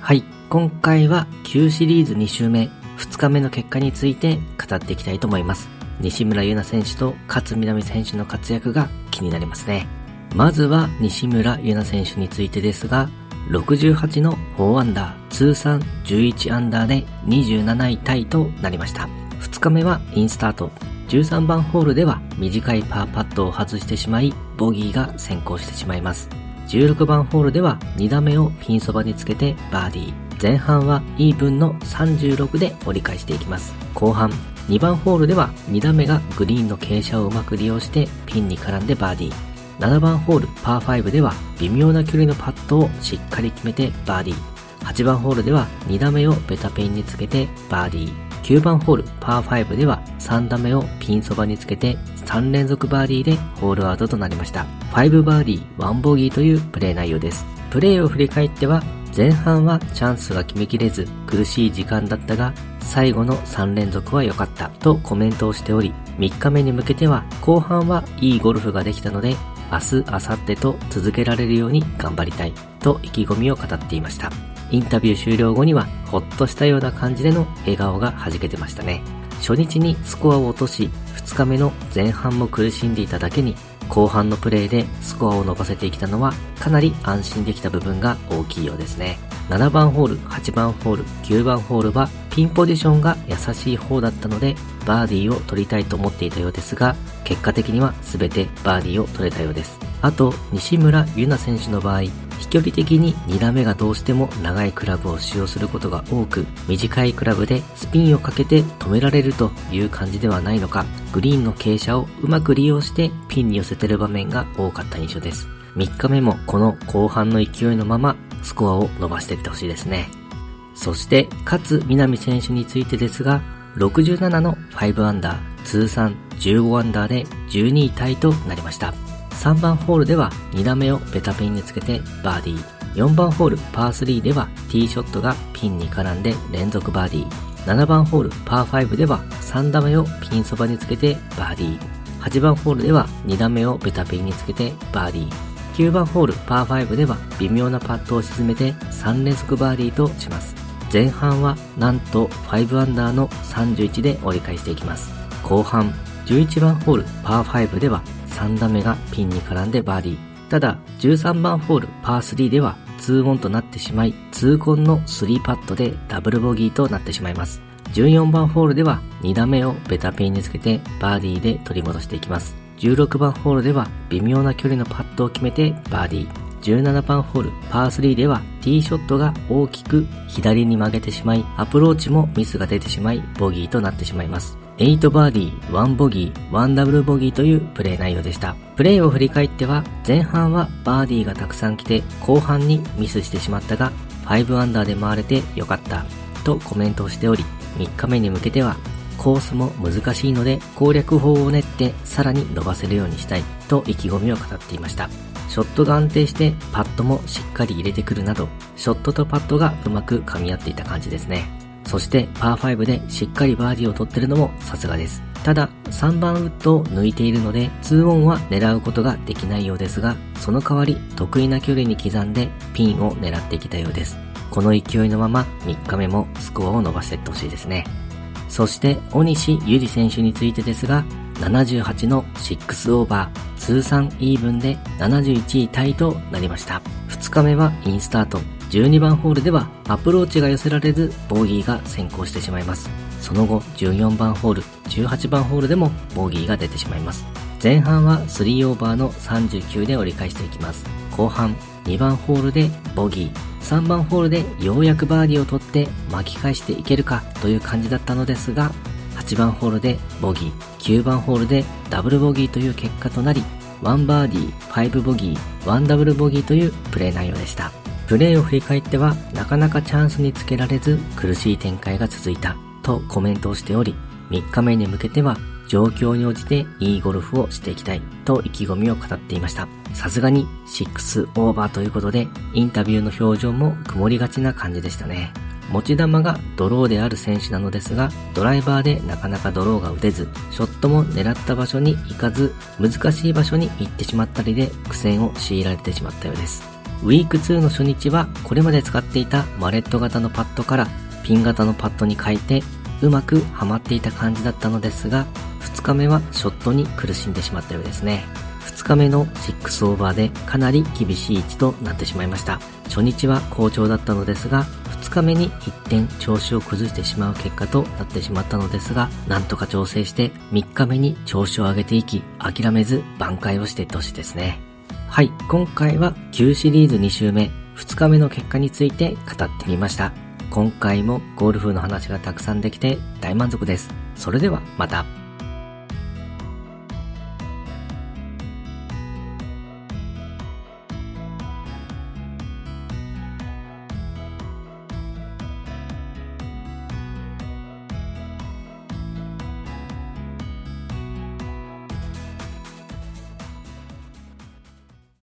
はい、今回は旧シリーズ2週目、2日目の結果について語っていきたいと思います。西村優菜選手と勝みなみ選手の活躍が気になりますね。まずは西村優菜選手についてですが、68の4アンダー、通算11アンダーで27位タイとなりました。2日目はインスタート。13番ホールでは短いパーパットを外してしまい、ボギーが先行してしまいます。16番ホールでは2打目をピンそばにつけてバーディー。前半はイーブンの36で折り返していきます。後半、2番ホールでは2打目がグリーンの傾斜をうまく利用してピンに絡んでバーディー。7番ホールパー5では微妙な距離のパットをしっかり決めてバーディー。8番ホールでは2打目をベタペンにつけてバーディー。9番ホールパー5では3打目をピンそばにつけて3連続バーディーでホールアウトとなりました。5バーディー1ボギーというプレー内容です。プレーを振り返っては前半はチャンスが決めきれず苦しい時間だったが最後の3連続は良かったとコメントをしており3日目に向けては後半はいいゴルフができたので明日、明後日と続けられるように頑張りたいと意気込みを語っていました。インタビュー終了後にはほっとしたような感じでの笑顔が弾けてましたね。初日にスコアを落とし、2日目の前半も苦しんでいただけに、後半のプレーでスコアを伸ばせてきたのはかなり安心できた部分が大きいようですね。7番ホール、8番ホール、9番ホールはピンポジションが優しい方だったのでバーディーを取りたいと思っていたようですが結果的には全てバーディーを取れたようです。あと、西村優菜選手の場合、飛距離的に2打目がどうしても長いクラブを使用することが多く、短いクラブでスピンをかけて止められるという感じではないのか、グリーンの傾斜をうまく利用してピンに寄せてる場面が多かった印象です。3日目もこの後半の勢いのままスコアを伸ばしていってほしいですね。そして、勝みなみ選手についてですが、67の5アンダー、通算15アンダーで12位タイとなりました。3番ホールでは2打目をベタピンにつけてバーディー。4番ホールパー3ではティーショットがピンに絡んで連続バーディー。7番ホールパー5では3打目をピンそばにつけてバーディー。8番ホールでは2打目をベタピンにつけてバーディー。9番ホールパー5では微妙なパットを沈めて3連続バーディーとします。前半はなんと5アンダーの31で折り返していきます。後半、11番ホールパー5では3打目がピンに絡んでバーディー。ただ、13番ホールパー3では2オンとなってしまい、2コンの3パットでダブルボギーとなってしまいます。14番ホールでは2打目をベタピンにつけてバーディーで取り戻していきます。16番ホールでは微妙な距離のパットを決めてバーディー。17番ホールパー3ではティーショットが大きく左に曲げてしまい、アプローチもミスが出てしまい、ボギーとなってしまいます。8バーディー、1ボギー、1ダブルボギーというプレー内容でした。プレーを振り返っては、前半はバーディーがたくさん来て、後半にミスしてしまったが、5アンダーで回れてよかった、とコメントをしており、3日目に向けては、コースも難しいので攻略法を練ってさらに伸ばせるようにしたいと意気込みを語っていました。ショットが安定してパットもしっかり入れてくるなど、ショットとパットがうまく噛み合っていた感じですね。そしてパー5でしっかりバーディーを取ってるのもさすがです。ただ3番ウッドを抜いているので2オンは狙うことができないようですが、その代わり得意な距離に刻んでピンを狙ってきたようです。この勢いのまま3日目もスコアを伸ばしていってほしいですね。そして大西ゆり選手についてですが、78の6オーバー、通算イーブンで71位タイとなりました。2日目はインスタート、12番ホールではアプローチが寄せられずボギーが先行してしまいます。その後14番ホール、18番ホールでもボギーが出てしまいます。前半は3オーバーの39で折り返していきます。後半2番ホールでボギー、3番ホールでようやくバーディーを取って巻き返していけるかという感じだったのですが、8番ホールでボギー、9番ホールでダブルボギーという結果となり、1バーディー、5ボギー、1ダブルボギーというプレー内容でした。プレーを振り返ってはなかなかチャンスにつけられず苦しい展開が続いたとコメントをしており、3日目に向けては状況に応じていいゴルフをしていきたいと意気込みを語っていました。さすがに6オーバーということでインタビューの表情も曇りがちな感じでしたね。持ち球がドローである選手なのですが、ドライバーでなかなかドローが打てず、ショットも狙った場所に行かず、難しい場所に行ってしまったりで苦戦を強いられてしまったようです。ウィーク2の初日はこれまで使っていたマレット型のパッドからピン型のパッドに変えてうまくはまっていた感じだったのですが、2日目はショットに苦しんでしまったようですね。2日目の6オーバーでかなり厳しい位置となってしまいました。初日は好調だったのですが、2日目に一点調子を崩してしまう結果となってしまったのですが、なんとか調整して3日目に調子を上げていき、諦めず挽回をしていってほしいですね。はい、今回は旧シリーズ2週目、2日目の結果について語ってみました。今回もゴルフの話がたくさんできて大満足です。それではまた。